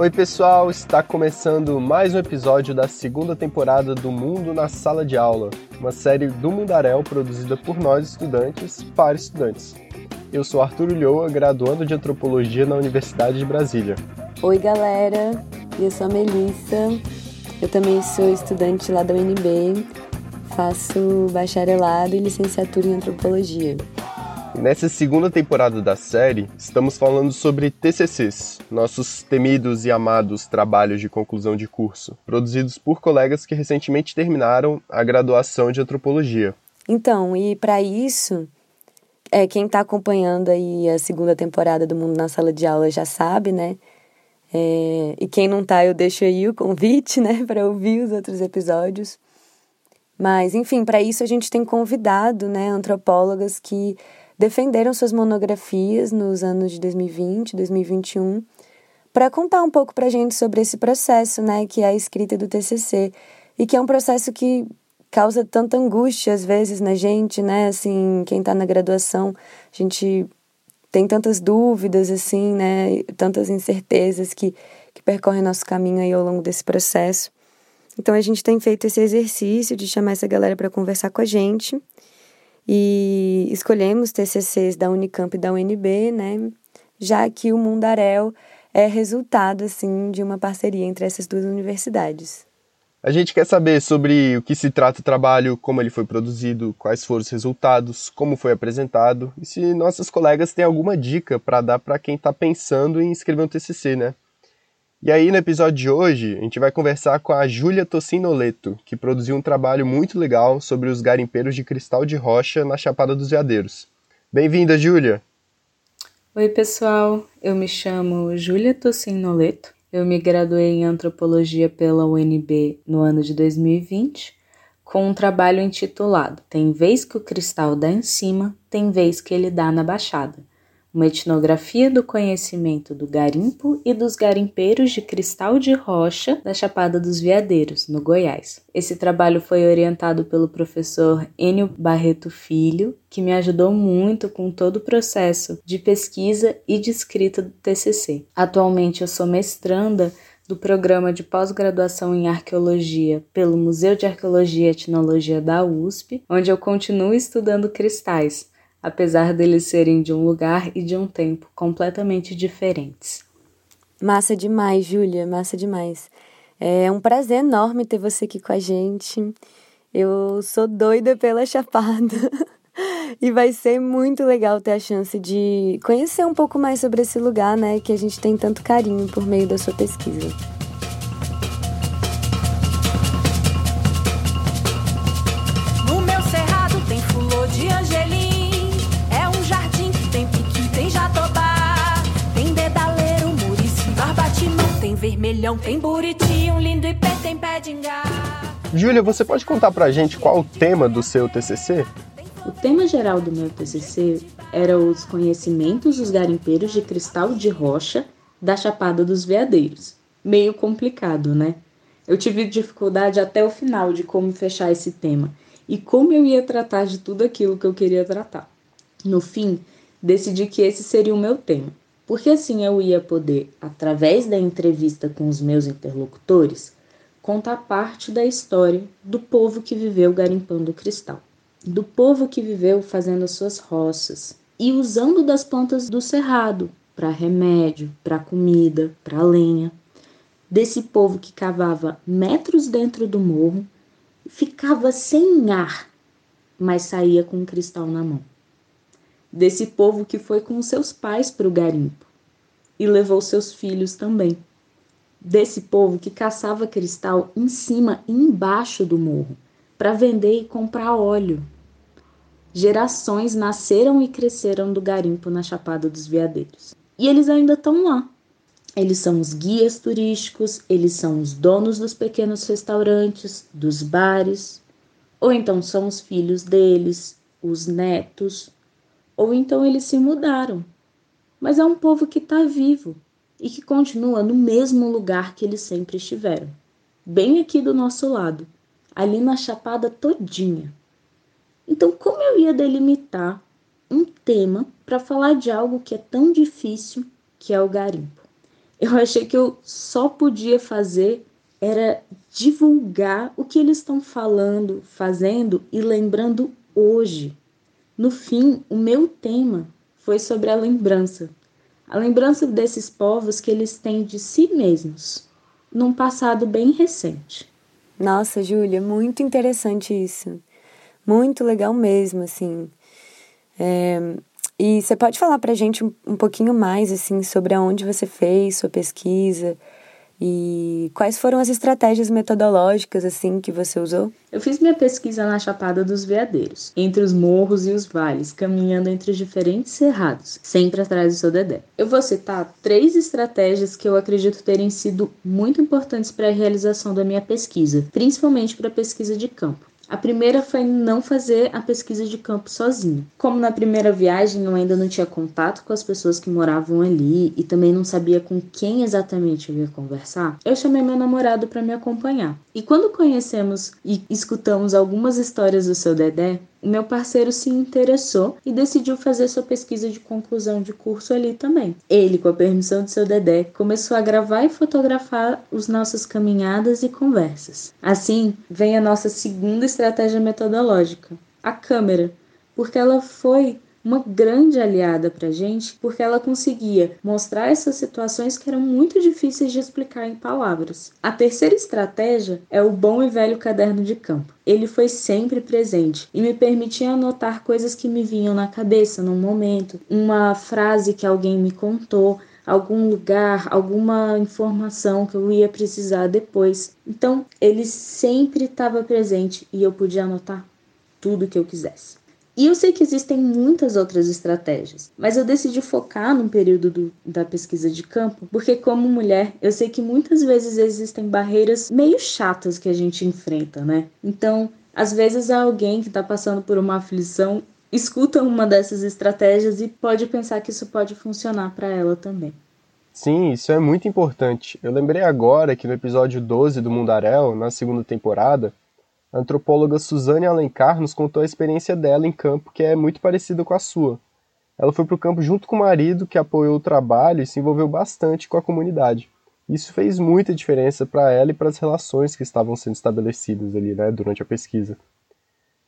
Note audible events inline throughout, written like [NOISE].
Oi, pessoal, está começando mais um episódio da segunda temporada do Mundo na Sala de Aula, uma série do Mundaréu produzida por nós estudantes para estudantes. Eu sou Arthur Ulloa, graduando de Antropologia na Universidade de Brasília. Oi, galera, eu sou a Melissa, eu também sou estudante lá da UNB, faço bacharelado e licenciatura em Antropologia. Nessa segunda temporada da série, estamos falando sobre TCCs, nossos temidos e amados trabalhos de conclusão de curso, produzidos por colegas que recentemente terminaram a graduação de antropologia. Então, e para isso, é, quem está acompanhando aí a segunda temporada do Mundo na Sala de Aula já sabe, né? É, e quem não tá, eu deixo aí o convite, né, para ouvir os outros episódios. Mas, enfim, para isso a gente tem convidado, né, antropólogas que defenderam suas monografias nos anos de 2020, 2021, para contar um pouco para a gente sobre esse processo, né, que é a escrita do TCC e que é um processo que causa tanta angústia às vezes na gente, né, assim, quem está na graduação, a gente tem tantas dúvidas, assim, né, tantas incertezas que, que percorrem nosso caminho aí ao longo desse processo. Então a gente tem feito esse exercício de chamar essa galera para conversar com a gente e escolhemos TCCs da Unicamp e da UNB, né? Já que o Mundaréu é resultado assim de uma parceria entre essas duas universidades. A gente quer saber sobre o que se trata o trabalho, como ele foi produzido, quais foram os resultados, como foi apresentado e se nossas colegas têm alguma dica para dar para quem está pensando em escrever um TCC, né? E aí, no episódio de hoje, a gente vai conversar com a Júlia Tocinoleto, que produziu um trabalho muito legal sobre os garimpeiros de cristal de rocha na Chapada dos Veadeiros. Bem-vinda, Júlia! Oi, pessoal. Eu me chamo Júlia Tocinoleto. Eu me graduei em antropologia pela UNB no ano de 2020, com um trabalho intitulado Tem vez que o cristal dá em cima, tem vez que ele dá na baixada uma etnografia do conhecimento do garimpo e dos garimpeiros de cristal de rocha da Chapada dos Veadeiros, no Goiás. Esse trabalho foi orientado pelo professor Enio Barreto Filho, que me ajudou muito com todo o processo de pesquisa e de escrita do TCC. Atualmente eu sou mestranda do programa de pós-graduação em arqueologia pelo Museu de Arqueologia e Etnologia da USP, onde eu continuo estudando cristais apesar deles serem de um lugar e de um tempo completamente diferentes. Massa demais, Júlia, massa demais. É um prazer enorme ter você aqui com a gente. Eu sou doida pela Chapada. [LAUGHS] e vai ser muito legal ter a chance de conhecer um pouco mais sobre esse lugar, né, que a gente tem tanto carinho por meio da sua pesquisa. Vermelhão, tem buriti, um lindo ipê, tem pé de Júlia, você pode contar pra gente qual o tema do seu TCC? O tema geral do meu TCC era os conhecimentos dos garimpeiros de cristal de rocha da Chapada dos Veadeiros. Meio complicado, né? Eu tive dificuldade até o final de como fechar esse tema e como eu ia tratar de tudo aquilo que eu queria tratar. No fim, decidi que esse seria o meu tema porque assim eu ia poder, através da entrevista com os meus interlocutores, contar parte da história do povo que viveu garimpando cristal, do povo que viveu fazendo as suas roças e usando das plantas do cerrado para remédio, para comida, para lenha, desse povo que cavava metros dentro do morro, ficava sem ar, mas saía com um cristal na mão desse povo que foi com seus pais para o garimpo e levou seus filhos também. Desse povo que caçava cristal em cima e embaixo do morro para vender e comprar óleo. Gerações nasceram e cresceram do garimpo na Chapada dos Veadeiros. E eles ainda estão lá. Eles são os guias turísticos, eles são os donos dos pequenos restaurantes, dos bares, ou então são os filhos deles, os netos, ou então eles se mudaram. Mas é um povo que está vivo e que continua no mesmo lugar que eles sempre estiveram, bem aqui do nosso lado, ali na chapada todinha. Então, como eu ia delimitar um tema para falar de algo que é tão difícil, que é o garimpo? Eu achei que eu só podia fazer era divulgar o que eles estão falando, fazendo e lembrando hoje. No fim, o meu tema foi sobre a lembrança. A lembrança desses povos que eles têm de si mesmos, num passado bem recente. Nossa, Júlia, muito interessante isso. Muito legal mesmo, assim. É, e você pode falar pra gente um, um pouquinho mais, assim, sobre aonde você fez sua pesquisa, e quais foram as estratégias metodológicas assim que você usou? Eu fiz minha pesquisa na Chapada dos Veadeiros, entre os morros e os vales, caminhando entre os diferentes cerrados, sempre atrás do seu dedé. Eu vou citar três estratégias que eu acredito terem sido muito importantes para a realização da minha pesquisa, principalmente para a pesquisa de campo. A primeira foi não fazer a pesquisa de campo sozinho. Como na primeira viagem eu ainda não tinha contato com as pessoas que moravam ali e também não sabia com quem exatamente eu ia conversar, eu chamei meu namorado para me acompanhar. E quando conhecemos e escutamos algumas histórias do seu Dedé, meu parceiro se interessou e decidiu fazer sua pesquisa de conclusão de curso ali também. Ele, com a permissão de seu Dedé, começou a gravar e fotografar as nossas caminhadas e conversas. Assim, vem a nossa segunda estratégia metodológica, a câmera, porque ela foi uma grande aliada para a gente, porque ela conseguia mostrar essas situações que eram muito difíceis de explicar em palavras. A terceira estratégia é o bom e velho caderno de campo. Ele foi sempre presente e me permitia anotar coisas que me vinham na cabeça num momento, uma frase que alguém me contou, algum lugar, alguma informação que eu ia precisar depois. Então, ele sempre estava presente e eu podia anotar tudo que eu quisesse. E eu sei que existem muitas outras estratégias, mas eu decidi focar no período do, da pesquisa de campo, porque, como mulher, eu sei que muitas vezes existem barreiras meio chatas que a gente enfrenta, né? Então, às vezes, alguém que está passando por uma aflição escuta uma dessas estratégias e pode pensar que isso pode funcionar para ela também. Sim, isso é muito importante. Eu lembrei agora que no episódio 12 do Mundaréu, na segunda temporada, a antropóloga Suzane Alencar nos contou a experiência dela em campo, que é muito parecida com a sua. Ela foi para o campo junto com o marido, que apoiou o trabalho e se envolveu bastante com a comunidade. Isso fez muita diferença para ela e para as relações que estavam sendo estabelecidas ali, né, durante a pesquisa.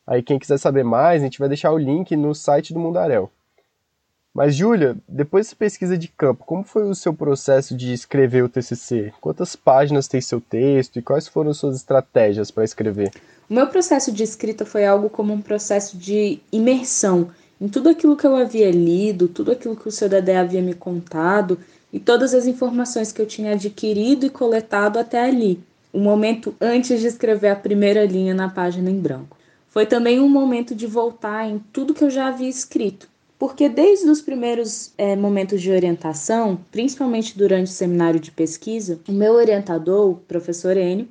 Aí quem quiser saber mais, a gente vai deixar o link no site do Mundaréu. Mas, Júlia, depois dessa pesquisa de campo, como foi o seu processo de escrever o TCC? Quantas páginas tem seu texto e quais foram suas estratégias para escrever? O meu processo de escrita foi algo como um processo de imersão em tudo aquilo que eu havia lido, tudo aquilo que o seu Dedé havia me contado e todas as informações que eu tinha adquirido e coletado até ali, o um momento antes de escrever a primeira linha na página em branco. Foi também um momento de voltar em tudo que eu já havia escrito porque desde os primeiros é, momentos de orientação, principalmente durante o seminário de pesquisa, o meu orientador, o professor Enio,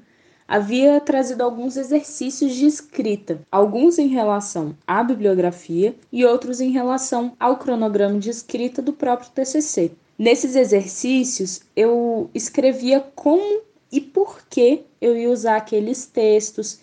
havia trazido alguns exercícios de escrita, alguns em relação à bibliografia e outros em relação ao cronograma de escrita do próprio TCC. Nesses exercícios, eu escrevia como e por que eu ia usar aqueles textos,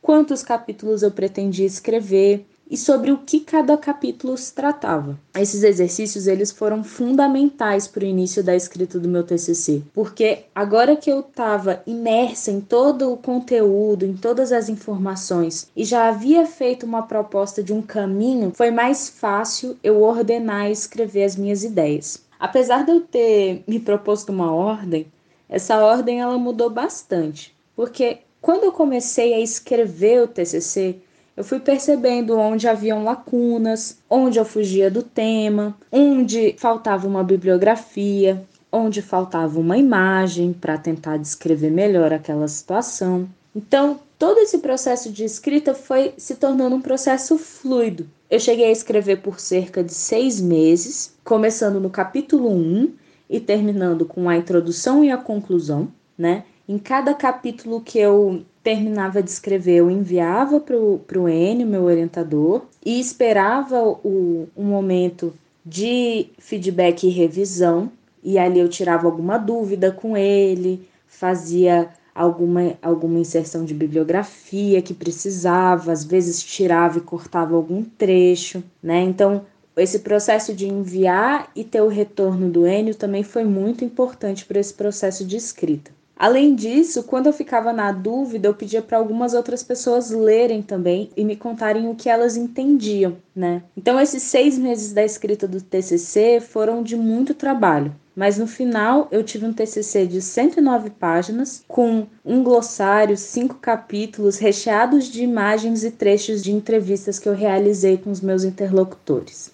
quantos capítulos eu pretendia escrever, e sobre o que cada capítulo se tratava. Esses exercícios eles foram fundamentais para o início da escrita do meu TCC, porque agora que eu estava imersa em todo o conteúdo, em todas as informações e já havia feito uma proposta de um caminho, foi mais fácil eu ordenar e escrever as minhas ideias. Apesar de eu ter me proposto uma ordem, essa ordem ela mudou bastante, porque quando eu comecei a escrever o TCC, eu fui percebendo onde haviam lacunas, onde eu fugia do tema, onde faltava uma bibliografia, onde faltava uma imagem para tentar descrever melhor aquela situação. Então, todo esse processo de escrita foi se tornando um processo fluido. Eu cheguei a escrever por cerca de seis meses, começando no capítulo 1 e terminando com a introdução e a conclusão, né? Em cada capítulo que eu terminava de escrever, eu enviava para o Enio, meu orientador, e esperava o, um momento de feedback e revisão, e ali eu tirava alguma dúvida com ele, fazia alguma, alguma inserção de bibliografia que precisava, às vezes tirava e cortava algum trecho, né? Então, esse processo de enviar e ter o retorno do Enio também foi muito importante para esse processo de escrita. Além disso, quando eu ficava na dúvida, eu pedia para algumas outras pessoas lerem também e me contarem o que elas entendiam, né? Então, esses seis meses da escrita do TCC foram de muito trabalho. Mas no final eu tive um TCC de 109 páginas, com um glossário, cinco capítulos recheados de imagens e trechos de entrevistas que eu realizei com os meus interlocutores.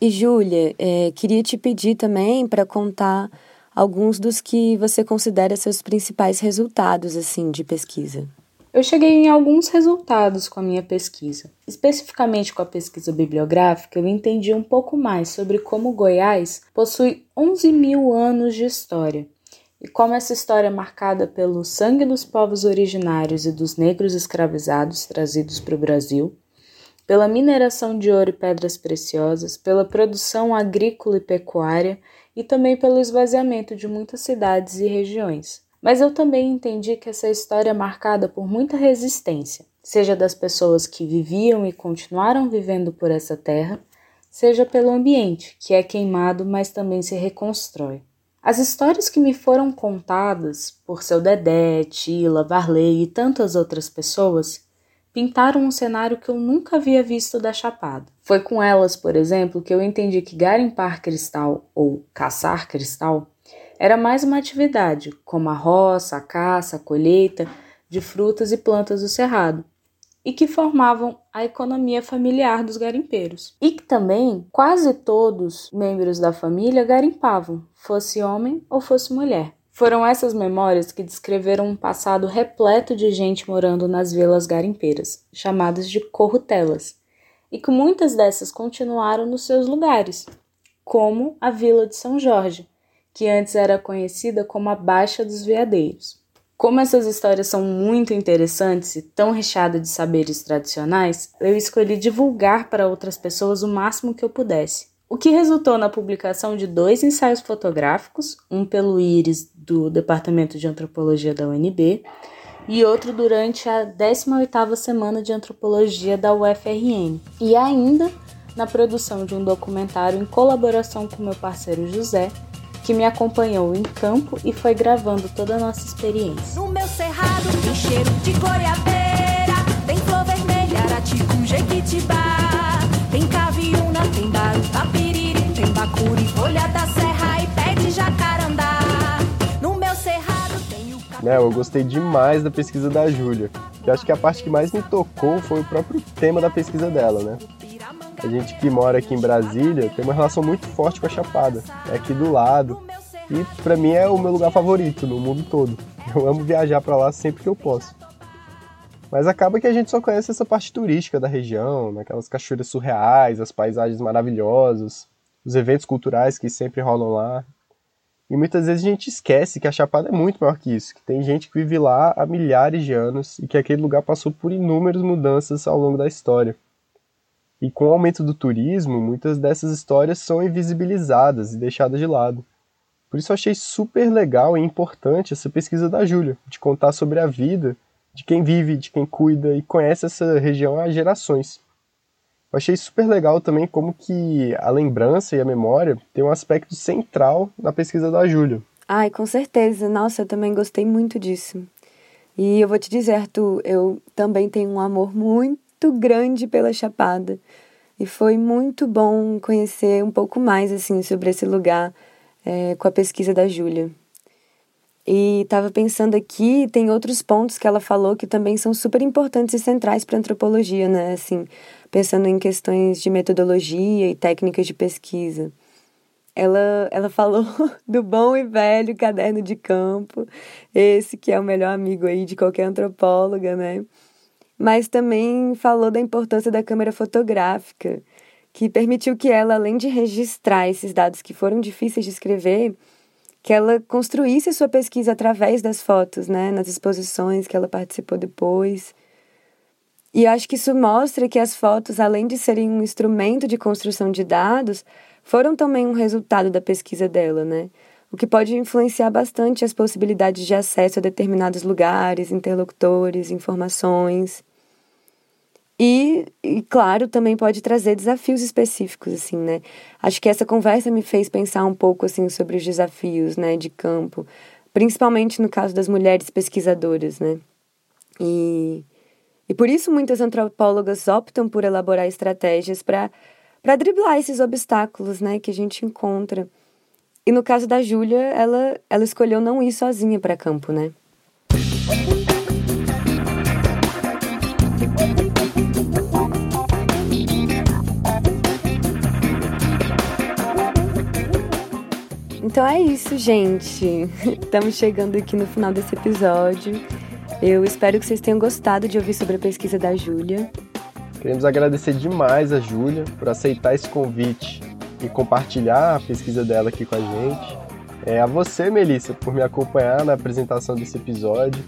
E Júlia, é, queria te pedir também para contar alguns dos que você considera seus principais resultados assim de pesquisa. Eu cheguei em alguns resultados com a minha pesquisa. Especificamente com a pesquisa bibliográfica, eu entendi um pouco mais sobre como Goiás possui 11 mil anos de história e como essa história é marcada pelo sangue dos povos originários e dos negros escravizados trazidos para o Brasil, pela mineração de ouro e pedras preciosas, pela produção agrícola e pecuária e também pelo esvaziamento de muitas cidades e regiões. Mas eu também entendi que essa história é marcada por muita resistência, seja das pessoas que viviam e continuaram vivendo por essa terra, seja pelo ambiente, que é queimado, mas também se reconstrói. As histórias que me foram contadas por seu Dedé, Tila, Varley e tantas outras pessoas pintaram um cenário que eu nunca havia visto da Chapada. Foi com elas, por exemplo, que eu entendi que garimpar cristal ou caçar cristal era mais uma atividade, como a roça, a caça, a colheita de frutas e plantas do cerrado, e que formavam a economia familiar dos garimpeiros. E que também quase todos membros da família garimpavam, fosse homem ou fosse mulher. Foram essas memórias que descreveram um passado repleto de gente morando nas vilas garimpeiras, chamadas de corrutelas, e que muitas dessas continuaram nos seus lugares, como a Vila de São Jorge, que antes era conhecida como a Baixa dos Veadeiros. Como essas histórias são muito interessantes e tão recheadas de saberes tradicionais, eu escolhi divulgar para outras pessoas o máximo que eu pudesse. O que resultou na publicação de dois ensaios fotográficos, um pelo Íris do Departamento de Antropologia da UNB e outro durante a 18ª Semana de Antropologia da UFRN, e ainda na produção de um documentário em colaboração com meu parceiro José, que me acompanhou em campo e foi gravando toda a nossa experiência. No meu cerrado cheiro de goiabeira, tem flor vermelha, arati jequitibá, tem caviúna, tem da serra e jacarandá. No meu cerrado tem o... Né, eu gostei demais da pesquisa da Júlia. Eu acho que a parte que mais me tocou foi o próprio tema da pesquisa dela, né? A gente que mora aqui em Brasília tem uma relação muito forte com a Chapada. É aqui do lado. E para mim é o meu lugar favorito no mundo todo. Eu amo viajar para lá sempre que eu posso. Mas acaba que a gente só conhece essa parte turística da região, aquelas cachoeiras surreais, as paisagens maravilhosas, os eventos culturais que sempre rolam lá. E muitas vezes a gente esquece que a Chapada é muito maior que isso, que tem gente que vive lá há milhares de anos e que aquele lugar passou por inúmeras mudanças ao longo da história. E com o aumento do turismo, muitas dessas histórias são invisibilizadas e deixadas de lado. Por isso eu achei super legal e importante essa pesquisa da Júlia, de contar sobre a vida de quem vive, de quem cuida e conhece essa região há gerações. Eu achei super legal também como que a lembrança e a memória tem um aspecto central na pesquisa da Júlia. Ai, com certeza. Nossa, eu também gostei muito disso. E eu vou te dizer, Arthur, eu também tenho um amor muito grande pela Chapada. E foi muito bom conhecer um pouco mais assim sobre esse lugar é, com a pesquisa da Júlia. E estava pensando aqui, tem outros pontos que ela falou que também são super importantes e centrais para a antropologia, né? Assim, pensando em questões de metodologia e técnicas de pesquisa. Ela, ela [LAUGHS] falou do bom e velho caderno de campo, esse que é o melhor amigo aí de qualquer antropóloga, né? mas também falou da importância da câmera fotográfica, que permitiu que ela, além de registrar esses dados que foram difíceis de escrever, que ela construísse sua pesquisa através das fotos, né, nas exposições que ela participou depois. E acho que isso mostra que as fotos, além de serem um instrumento de construção de dados, foram também um resultado da pesquisa dela, né? o que pode influenciar bastante as possibilidades de acesso a determinados lugares, interlocutores, informações. E, e, claro, também pode trazer desafios específicos, assim, né? Acho que essa conversa me fez pensar um pouco, assim, sobre os desafios, né, de campo, principalmente no caso das mulheres pesquisadoras, né? E, e por isso muitas antropólogas optam por elaborar estratégias para driblar esses obstáculos, né, que a gente encontra. E no caso da Júlia, ela, ela escolheu não ir sozinha para campo, né? Então é isso, gente. [LAUGHS] Estamos chegando aqui no final desse episódio. Eu espero que vocês tenham gostado de ouvir sobre a pesquisa da Júlia. Queremos agradecer demais a Júlia por aceitar esse convite e compartilhar a pesquisa dela aqui com a gente. É a você, Melissa, por me acompanhar na apresentação desse episódio.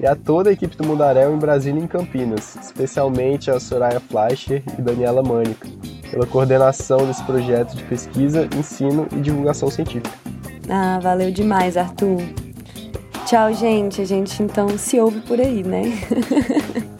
E a toda a equipe do Mundaréu em Brasília e em Campinas, especialmente a Soraya Fleischer e Daniela Mânica pela coordenação desse projeto de pesquisa, ensino e divulgação científica. Ah, valeu demais, Arthur. Tchau, gente. A gente então se ouve por aí, né? [LAUGHS]